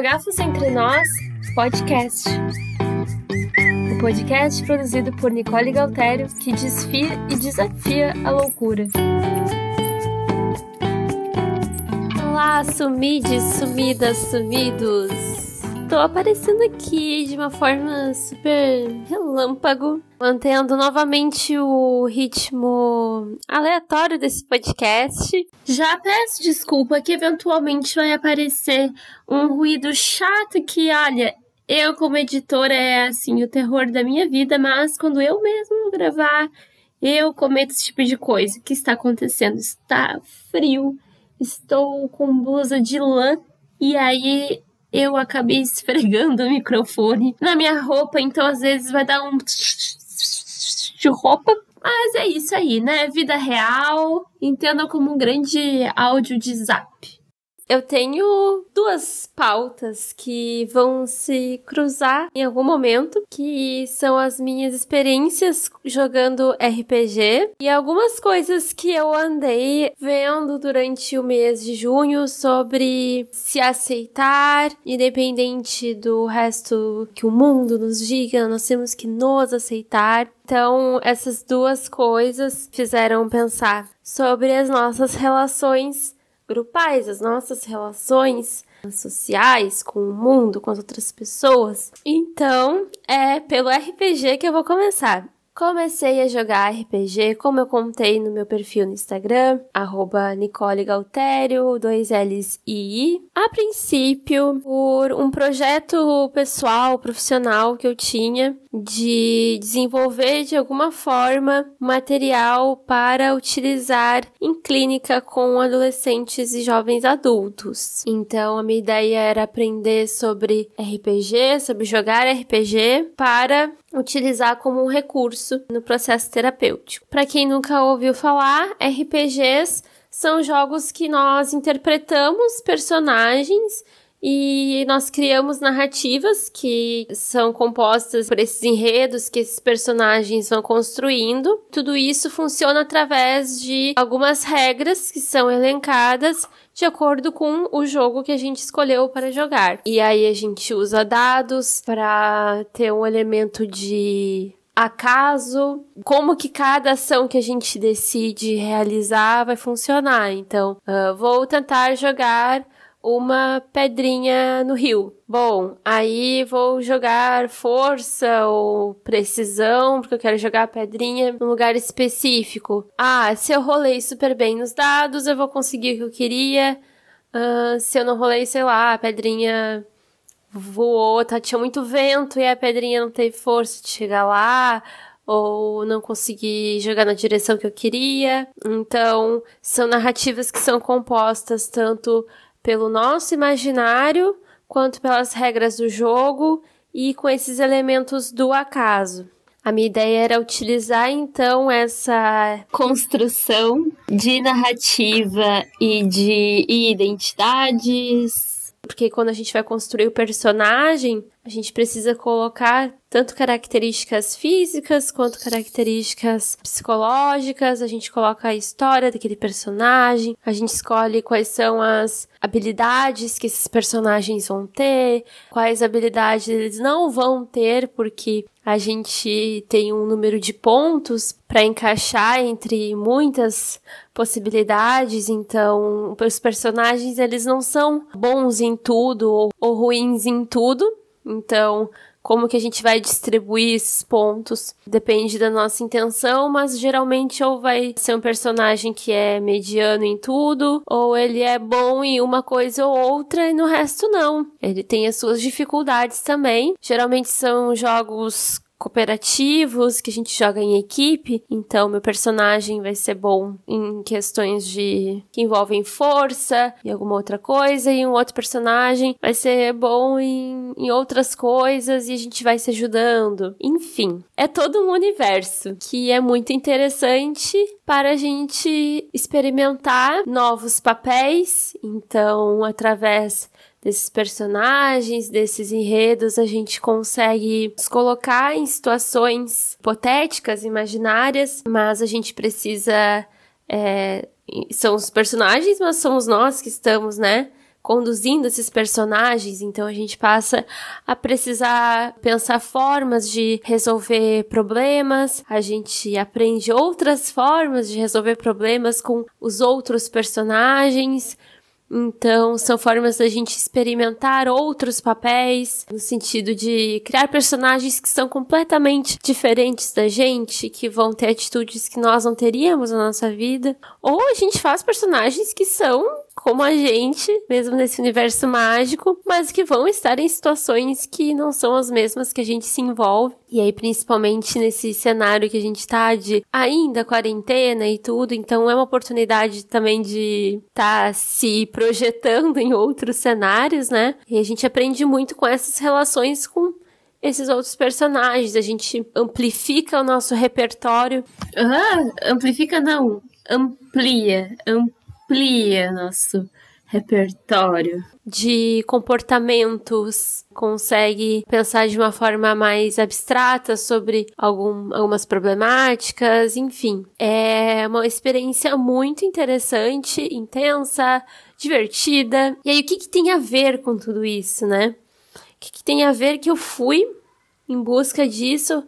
Fotogafos Entre Nós Podcast. O podcast produzido por Nicole Galtério, que desfia e desafia a loucura. Olá, sumides, sumidas, sumidos! Tô aparecendo aqui de uma forma super relâmpago, mantendo novamente o ritmo aleatório desse podcast. Já peço desculpa que eventualmente vai aparecer um ruído chato que, olha, eu como editora é assim o terror da minha vida, mas quando eu mesmo gravar, eu cometo esse tipo de coisa. O que está acontecendo? Está frio, estou com blusa de lã e aí eu acabei esfregando o microfone na minha roupa, então às vezes vai dar um de roupa. Mas é isso aí, né? Vida real. Entenda como um grande áudio de zap. Eu tenho duas pautas que vão se cruzar em algum momento, que são as minhas experiências jogando RPG e algumas coisas que eu andei vendo durante o mês de junho sobre se aceitar, independente do resto que o mundo nos diga, nós temos que nos aceitar. Então, essas duas coisas fizeram pensar sobre as nossas relações grupais, as nossas relações sociais com o mundo, com as outras pessoas. Então, é pelo RPG que eu vou começar. Comecei a jogar RPG, como eu contei no meu perfil no Instagram, arroba Nicole Galtério, dois L's e I. A princípio, por um projeto pessoal, profissional que eu tinha de desenvolver de alguma forma material para utilizar em clínica com adolescentes e jovens adultos. Então, a minha ideia era aprender sobre RPG, sobre jogar RPG para utilizar como um recurso no processo terapêutico. Para quem nunca ouviu falar, RPGs são jogos que nós interpretamos personagens e nós criamos narrativas que são compostas por esses enredos que esses personagens vão construindo. Tudo isso funciona através de algumas regras que são elencadas de acordo com o jogo que a gente escolheu para jogar. E aí a gente usa dados para ter um elemento de acaso, como que cada ação que a gente decide realizar vai funcionar. Então, uh, vou tentar jogar uma pedrinha no rio. Bom, aí vou jogar força ou precisão, porque eu quero jogar a pedrinha num lugar específico. Ah, se eu rolei super bem nos dados, eu vou conseguir o que eu queria. Uh, se eu não rolei, sei lá, a pedrinha voou, tá, tinha muito vento e a pedrinha não teve força de chegar lá ou não consegui jogar na direção que eu queria. Então, são narrativas que são compostas tanto pelo nosso imaginário, quanto pelas regras do jogo e com esses elementos do acaso. A minha ideia era utilizar então essa construção de narrativa e de identidades, porque quando a gente vai construir o personagem, a gente precisa colocar tanto características físicas quanto características psicológicas. A gente coloca a história daquele personagem, a gente escolhe quais são as habilidades que esses personagens vão ter, quais habilidades eles não vão ter, porque a gente tem um número de pontos para encaixar entre muitas possibilidades, então os personagens eles não são bons em tudo ou, ou ruins em tudo, então, como que a gente vai distribuir esses pontos depende da nossa intenção, mas geralmente ou vai ser um personagem que é mediano em tudo, ou ele é bom em uma coisa ou outra e no resto não. Ele tem as suas dificuldades também. Geralmente são jogos cooperativos que a gente joga em equipe, então meu personagem vai ser bom em questões de que envolvem força e alguma outra coisa, e um outro personagem vai ser bom em, em outras coisas e a gente vai se ajudando. Enfim, é todo um universo que é muito interessante para a gente experimentar novos papéis. Então, através desses personagens, desses enredos, a gente consegue nos colocar em situações hipotéticas, imaginárias, mas a gente precisa. É, são os personagens, mas somos nós que estamos, né? conduzindo esses personagens, então a gente passa a precisar pensar formas de resolver problemas, a gente aprende outras formas de resolver problemas com os outros personagens. Então, são formas da gente experimentar outros papéis, no sentido de criar personagens que são completamente diferentes da gente, que vão ter atitudes que nós não teríamos na nossa vida. Ou a gente faz personagens que são como a gente, mesmo nesse universo mágico, mas que vão estar em situações que não são as mesmas que a gente se envolve. E aí, principalmente nesse cenário que a gente tá de ainda quarentena e tudo, então é uma oportunidade também de estar tá se projetando em outros cenários, né? E a gente aprende muito com essas relações com esses outros personagens, a gente amplifica o nosso repertório. Ah, amplifica não, amplia, amplia amplia nosso repertório de comportamentos, consegue pensar de uma forma mais abstrata sobre algum, algumas problemáticas, enfim. É uma experiência muito interessante, intensa, divertida. E aí, o que, que tem a ver com tudo isso, né? O que, que tem a ver que eu fui em busca disso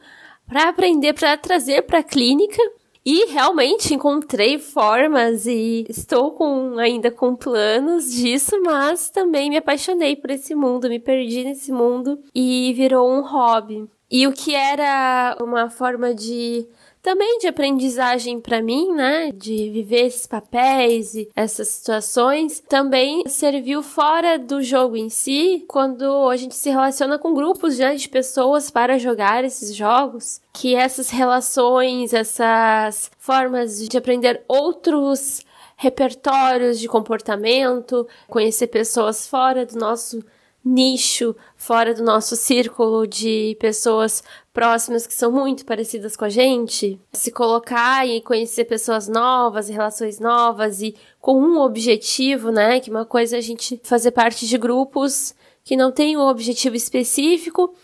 para aprender, para trazer para a clínica e realmente encontrei formas e estou com ainda com planos disso, mas também me apaixonei por esse mundo, me perdi nesse mundo e virou um hobby. E o que era uma forma de também de aprendizagem para mim, né, de viver esses papéis e essas situações, também serviu fora do jogo em si, quando a gente se relaciona com grupos né, de pessoas para jogar esses jogos, que essas relações, essas formas de aprender outros repertórios de comportamento, conhecer pessoas fora do nosso nicho, fora do nosso círculo de pessoas próximas que são muito parecidas com a gente, se colocar e conhecer pessoas novas, relações novas e com um objetivo, né? Que uma coisa é a gente fazer parte de grupos que não tem um objetivo específico.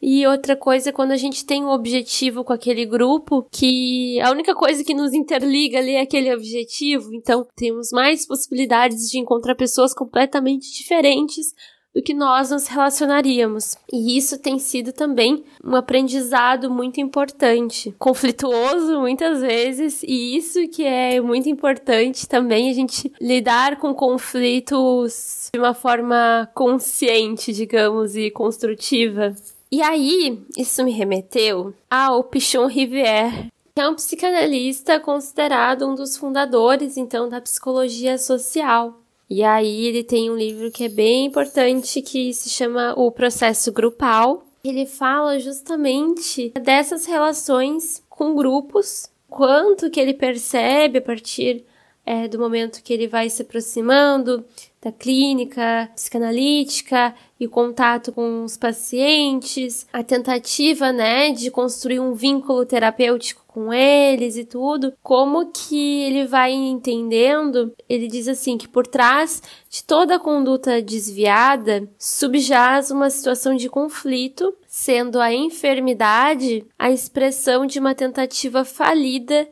E outra coisa é quando a gente tem um objetivo com aquele grupo, que a única coisa que nos interliga ali é aquele objetivo. Então, temos mais possibilidades de encontrar pessoas completamente diferentes do que nós nos relacionaríamos. E isso tem sido também um aprendizado muito importante, conflituoso muitas vezes, e isso que é muito importante também a gente lidar com conflitos de uma forma consciente, digamos, e construtiva. E aí, isso me remeteu ao Pichon Rivière, que é um psicanalista considerado um dos fundadores, então, da psicologia social. E aí ele tem um livro que é bem importante que se chama O Processo Grupal. Ele fala justamente dessas relações com grupos, quanto que ele percebe a partir é, do momento que ele vai se aproximando da clínica psicanalítica e o contato com os pacientes, a tentativa, né, de construir um vínculo terapêutico com eles e tudo, como que ele vai entendendo, ele diz assim que por trás de toda a conduta desviada subjaz uma situação de conflito, sendo a enfermidade a expressão de uma tentativa falida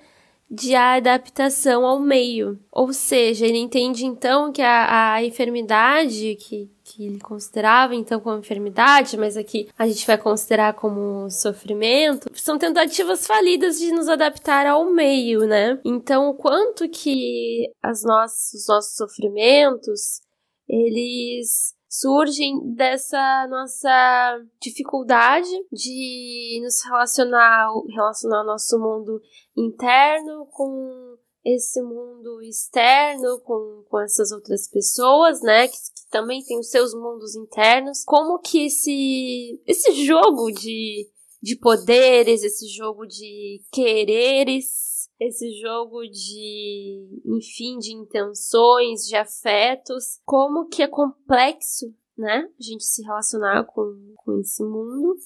de adaptação ao meio. Ou seja, ele entende então que a, a enfermidade que que ele considerava então como enfermidade, mas aqui a gente vai considerar como sofrimento, são tentativas falidas de nos adaptar ao meio, né? Então, o quanto que as nossas, os nossos sofrimentos, eles surgem dessa nossa dificuldade de nos relacionar, relacionar nosso mundo interno com esse mundo externo com, com essas outras pessoas, né? Que, que, também tem os seus mundos internos. Como que esse, esse jogo de, de poderes, esse jogo de quereres, esse jogo de, enfim, de intenções, de afetos, como que é complexo, né? A gente se relacionar com, com esse mundo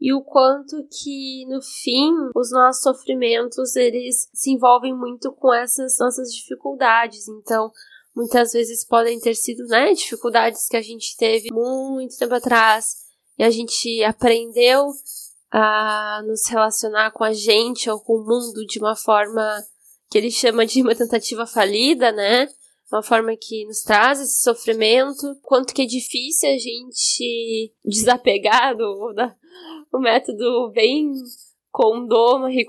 e o quanto que no fim os nossos sofrimentos eles se envolvem muito com essas nossas dificuldades. Então, muitas vezes podem ter sido, né, dificuldades que a gente teve muito tempo atrás e a gente aprendeu a nos relacionar com a gente ou com o mundo de uma forma que ele chama de uma tentativa falida, né? uma forma que nos traz esse sofrimento, quanto que é difícil a gente desapegar do, da, o método bem condô, Marie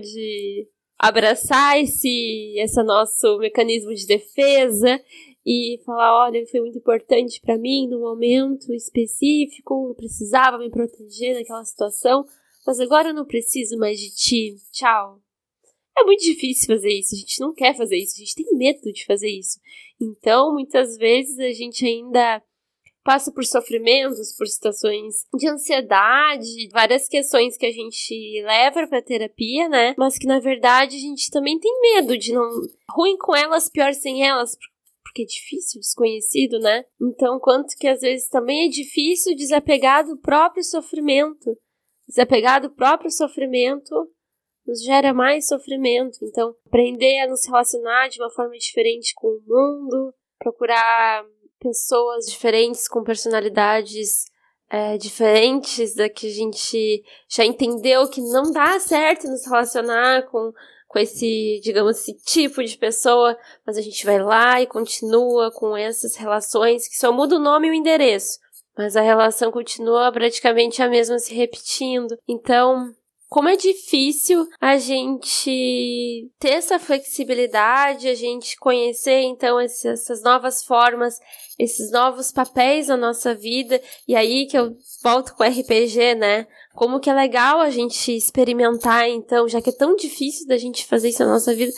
de abraçar esse, esse nosso mecanismo de defesa e falar, olha, foi muito importante para mim no momento específico, eu precisava me proteger naquela situação, mas agora eu não preciso mais de ti. Tchau. É muito difícil fazer isso, a gente não quer fazer isso, a gente tem medo de fazer isso. Então, muitas vezes a gente ainda passa por sofrimentos, por situações de ansiedade, várias questões que a gente leva para terapia, né? Mas que na verdade a gente também tem medo de não ruim com elas, pior sem elas, porque é difícil, desconhecido, né? Então, quanto que às vezes também é difícil desapegar do próprio sofrimento. Desapegar do próprio sofrimento nos gera mais sofrimento. Então, aprender a nos relacionar de uma forma diferente com o mundo, procurar pessoas diferentes com personalidades é, diferentes da que a gente já entendeu que não dá certo nos relacionar com, com esse, digamos, esse tipo de pessoa, mas a gente vai lá e continua com essas relações que só muda o nome e o endereço, mas a relação continua praticamente a mesma se repetindo. Então, como é difícil a gente ter essa flexibilidade, a gente conhecer então essas novas formas, esses novos papéis na nossa vida. E aí que eu volto com o RPG, né? Como que é legal a gente experimentar, então, já que é tão difícil da gente fazer isso na nossa vida,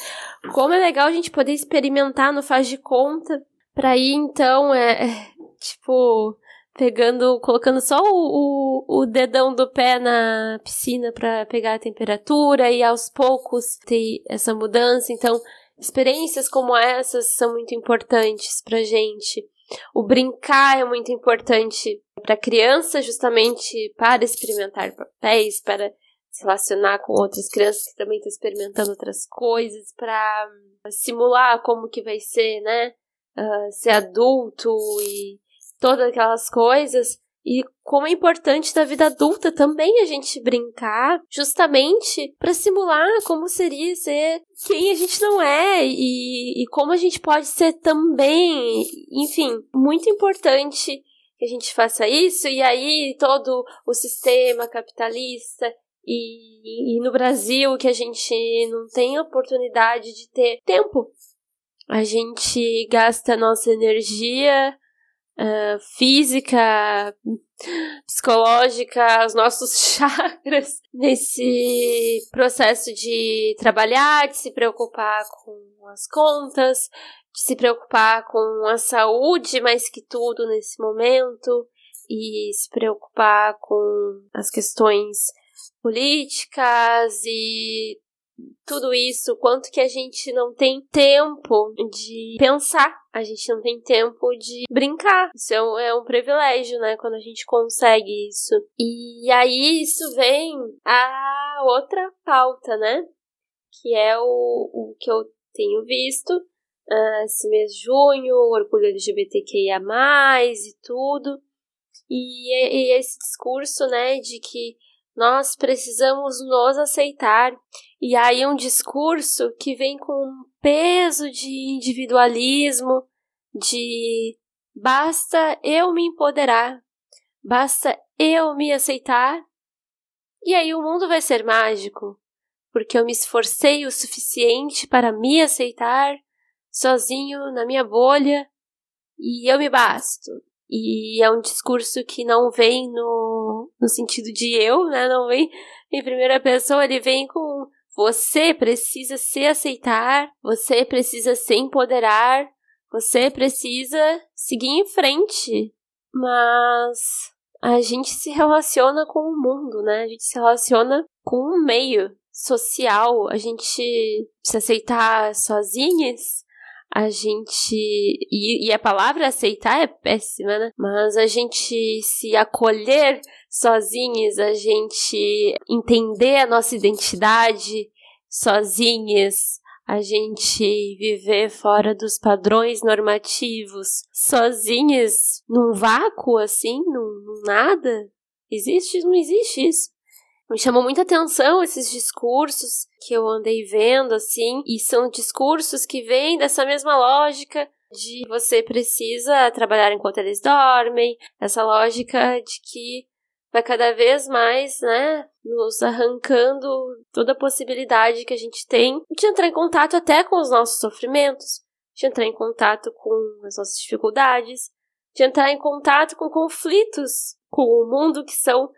como é legal a gente poder experimentar no faz de conta, para ir então, é, é tipo, pegando, colocando só o, o, o dedão do pé na piscina para pegar a temperatura e aos poucos ter essa mudança. Então, experiências como essas são muito importantes pra gente. O brincar é muito importante para criança, justamente para experimentar papéis, para se relacionar com outras crianças que também estão experimentando outras coisas, para simular como que vai ser, né? Uh, ser adulto e todas aquelas coisas. E como é importante na vida adulta também a gente brincar, justamente para simular como seria ser quem a gente não é e, e como a gente pode ser também. Enfim, muito importante que a gente faça isso. E aí todo o sistema capitalista e, e no Brasil que a gente não tem oportunidade de ter tempo. A gente gasta nossa energia uh, física, psicológica, os nossos chakras nesse processo de trabalhar, de se preocupar com as contas, de se preocupar com a saúde mais que tudo nesse momento e se preocupar com as questões políticas e tudo isso, quanto que a gente não tem tempo de pensar, a gente não tem tempo de brincar. Isso é um, é um privilégio, né? Quando a gente consegue isso. E aí isso vem a outra pauta, né? Que é o, o que eu tenho visto uh, esse mês de junho, o orgulho LGBTQIA, e tudo. E, e esse discurso, né, de que nós precisamos nos aceitar. E aí um discurso que vem com um peso de individualismo, de basta eu me empoderar, basta eu me aceitar, e aí o mundo vai ser mágico, porque eu me esforcei o suficiente para me aceitar sozinho na minha bolha e eu me basto. E é um discurso que não vem no, no sentido de eu, né? Não vem em primeira pessoa, ele vem com você precisa se aceitar, você precisa se empoderar, você precisa seguir em frente. Mas a gente se relaciona com o mundo, né? A gente se relaciona com o meio social, a gente se aceitar sozinhas, a gente. E, e, a palavra aceitar é péssima, né? Mas a gente se acolher sozinhos, a gente entender a nossa identidade sozinhos, a gente viver fora dos padrões normativos, sozinhos, num vácuo assim, num, num nada. Existe? Não existe isso. Me chamou muita atenção esses discursos que eu andei vendo, assim, e são discursos que vêm dessa mesma lógica de você precisa trabalhar enquanto eles dormem, essa lógica de que vai cada vez mais, né, nos arrancando toda a possibilidade que a gente tem de entrar em contato até com os nossos sofrimentos, de entrar em contato com as nossas dificuldades, de entrar em contato com conflitos com o mundo que são,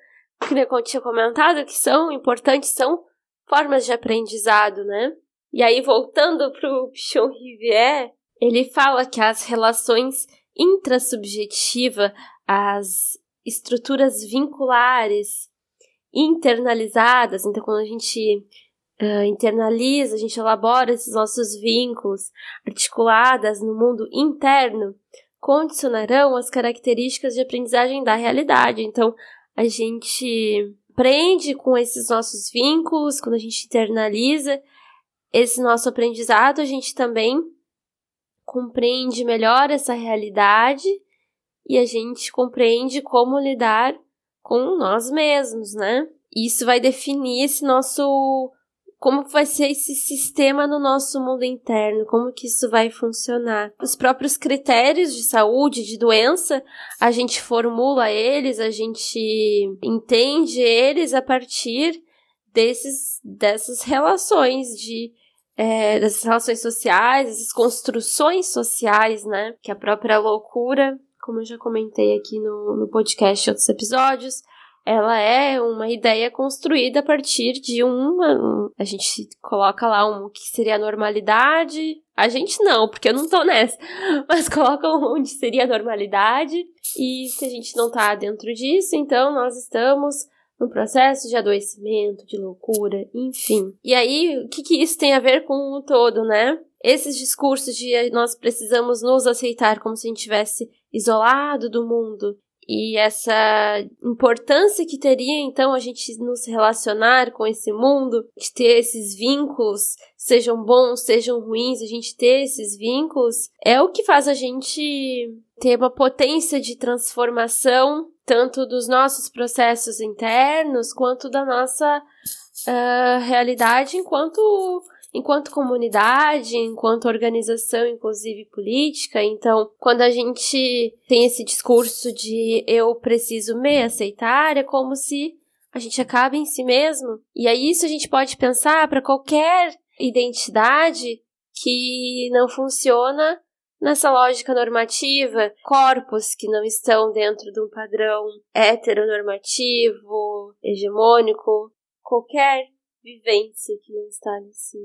que eu tinha comentado, que são importantes, são formas de aprendizado, né? E aí, voltando pro Pichon Rivière, ele fala que as relações intrasubjetivas, as estruturas vinculares internalizadas, então quando a gente uh, internaliza, a gente elabora esses nossos vínculos articuladas no mundo interno, condicionarão as características de aprendizagem da realidade. Então, a gente aprende com esses nossos vínculos, quando a gente internaliza esse nosso aprendizado, a gente também compreende melhor essa realidade e a gente compreende como lidar com nós mesmos, né? Isso vai definir esse nosso como vai ser esse sistema no nosso mundo interno, como que isso vai funcionar. Os próprios critérios de saúde, de doença, a gente formula eles, a gente entende eles a partir desses, dessas relações de é, dessas relações sociais, dessas construções sociais, né? Que a própria loucura, como eu já comentei aqui no, no podcast outros episódios, ela é uma ideia construída a partir de uma. Um, a gente coloca lá um que seria a normalidade. A gente não, porque eu não tô nessa. Mas coloca onde seria a normalidade. E se a gente não tá dentro disso, então nós estamos no processo de adoecimento, de loucura, enfim. E aí, o que, que isso tem a ver com o todo, né? Esses discursos de nós precisamos nos aceitar como se a gente tivesse isolado do mundo e essa importância que teria então a gente nos relacionar com esse mundo, de ter esses vínculos, sejam bons, sejam ruins, a gente ter esses vínculos, é o que faz a gente ter uma potência de transformação, tanto dos nossos processos internos, quanto da nossa uh, realidade enquanto enquanto comunidade, enquanto organização, inclusive política. Então, quando a gente tem esse discurso de eu preciso me aceitar, é como se a gente acaba em si mesmo. E aí isso a gente pode pensar para qualquer identidade que não funciona nessa lógica normativa, corpos que não estão dentro de um padrão heteronormativo, hegemônico, qualquer vivência que não está nesse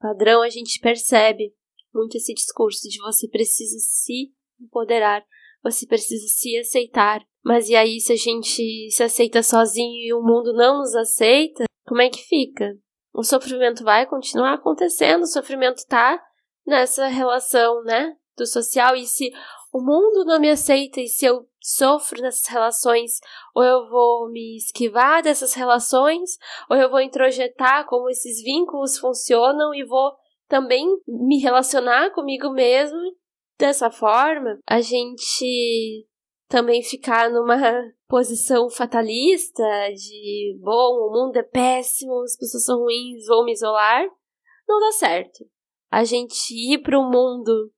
padrão, a gente percebe muito esse discurso de você precisa se empoderar, você precisa se aceitar. Mas e aí, se a gente se aceita sozinho e o mundo não nos aceita, como é que fica? O sofrimento vai continuar acontecendo, o sofrimento tá nessa relação, né, do social, e se o mundo não me aceita e se eu sofro nessas relações, ou eu vou me esquivar dessas relações, ou eu vou introjetar como esses vínculos funcionam e vou também me relacionar comigo mesmo dessa forma, a gente também ficar numa posição fatalista de bom, o mundo é péssimo, as pessoas são ruins, vou me isolar, não dá certo. A gente ir para o mundo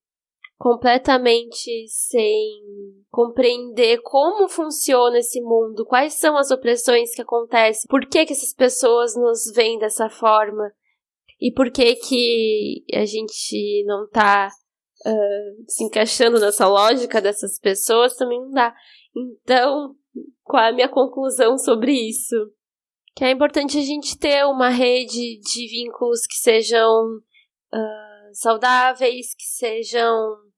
completamente sem compreender como funciona esse mundo, quais são as opressões que acontecem, por que, que essas pessoas nos veem dessa forma e por que que a gente não tá uh, se encaixando nessa lógica dessas pessoas, também não dá. Então, qual é a minha conclusão sobre isso? Que é importante a gente ter uma rede de vínculos que sejam uh, saudáveis, que sejam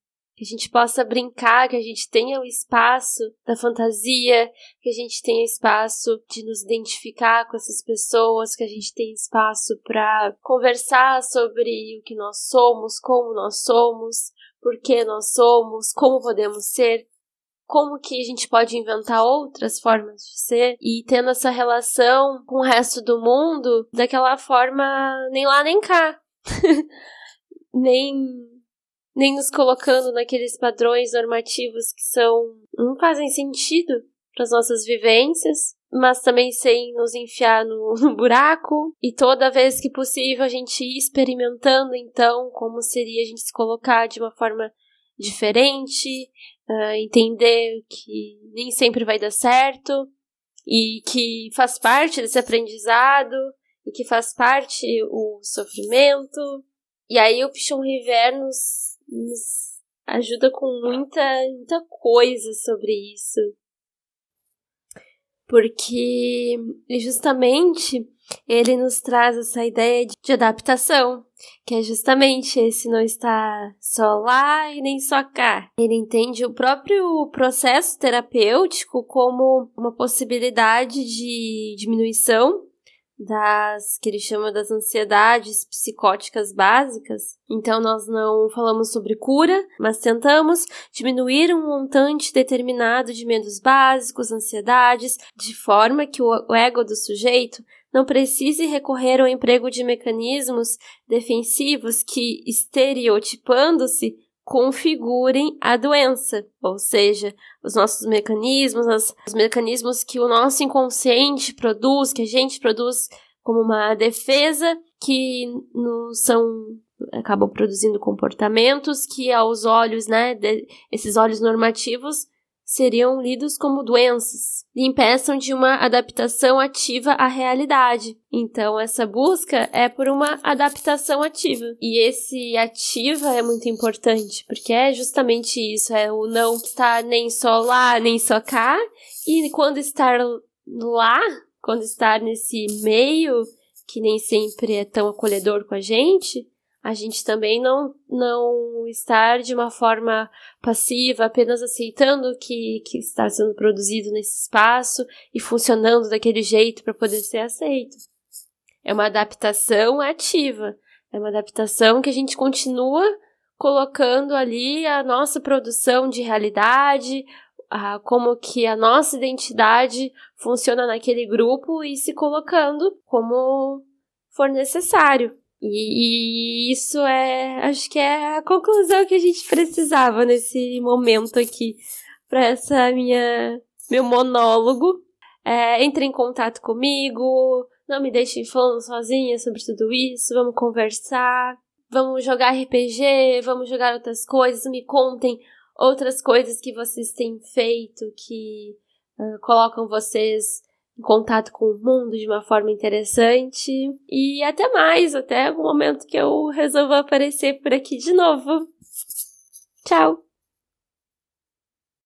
que a gente possa brincar, que a gente tenha o espaço da fantasia, que a gente tenha espaço de nos identificar com essas pessoas, que a gente tenha espaço para conversar sobre o que nós somos, como nós somos, por que nós somos, como podemos ser, como que a gente pode inventar outras formas de ser e tendo essa relação com o resto do mundo daquela forma nem lá nem cá. nem nem nos colocando naqueles padrões normativos que são não fazem sentido para as nossas vivências, mas também sem nos enfiar no, no, buraco. E toda vez que possível a gente ir experimentando, então, como seria a gente se colocar de uma forma diferente, uh, entender que nem sempre vai dar certo e que faz parte desse aprendizado e que faz parte o sofrimento. E aí o Pichon River nos, nos ajuda com muita, muita coisa sobre isso. Porque justamente ele nos traz essa ideia de adaptação, que é justamente esse não está só lá e nem só cá. Ele entende o próprio processo terapêutico como uma possibilidade de diminuição das que ele chama das ansiedades psicóticas básicas. Então nós não falamos sobre cura, mas tentamos diminuir um montante determinado de medos básicos, ansiedades, de forma que o ego do sujeito não precise recorrer ao emprego de mecanismos defensivos que, estereotipando-se, configurem a doença, ou seja, os nossos mecanismos, os mecanismos que o nosso inconsciente produz, que a gente produz como uma defesa, que não são acabam produzindo comportamentos que aos olhos, né, de, esses olhos normativos seriam lidos como doenças e impeçam de uma adaptação ativa à realidade. Então, essa busca é por uma adaptação ativa. E esse ativa é muito importante, porque é justamente isso: é o não estar nem só lá, nem só cá, e quando estar lá, quando estar nesse meio, que nem sempre é tão acolhedor com a gente, a gente também não, não estar de uma forma passiva, apenas aceitando que, que está sendo produzido nesse espaço e funcionando daquele jeito para poder ser aceito. É uma adaptação ativa, é uma adaptação que a gente continua colocando ali a nossa produção de realidade, a, como que a nossa identidade funciona naquele grupo e se colocando como for necessário. E, e, isso é, acho que é a conclusão que a gente precisava nesse momento aqui para essa minha meu monólogo. É, entre em contato comigo, não me deixem falando sozinha sobre tudo isso, vamos conversar, vamos jogar RPG, vamos jogar outras coisas, me contem outras coisas que vocês têm feito que uh, colocam vocês contato com o mundo de uma forma interessante. E até mais, até algum momento que eu resolva aparecer por aqui de novo. Tchau!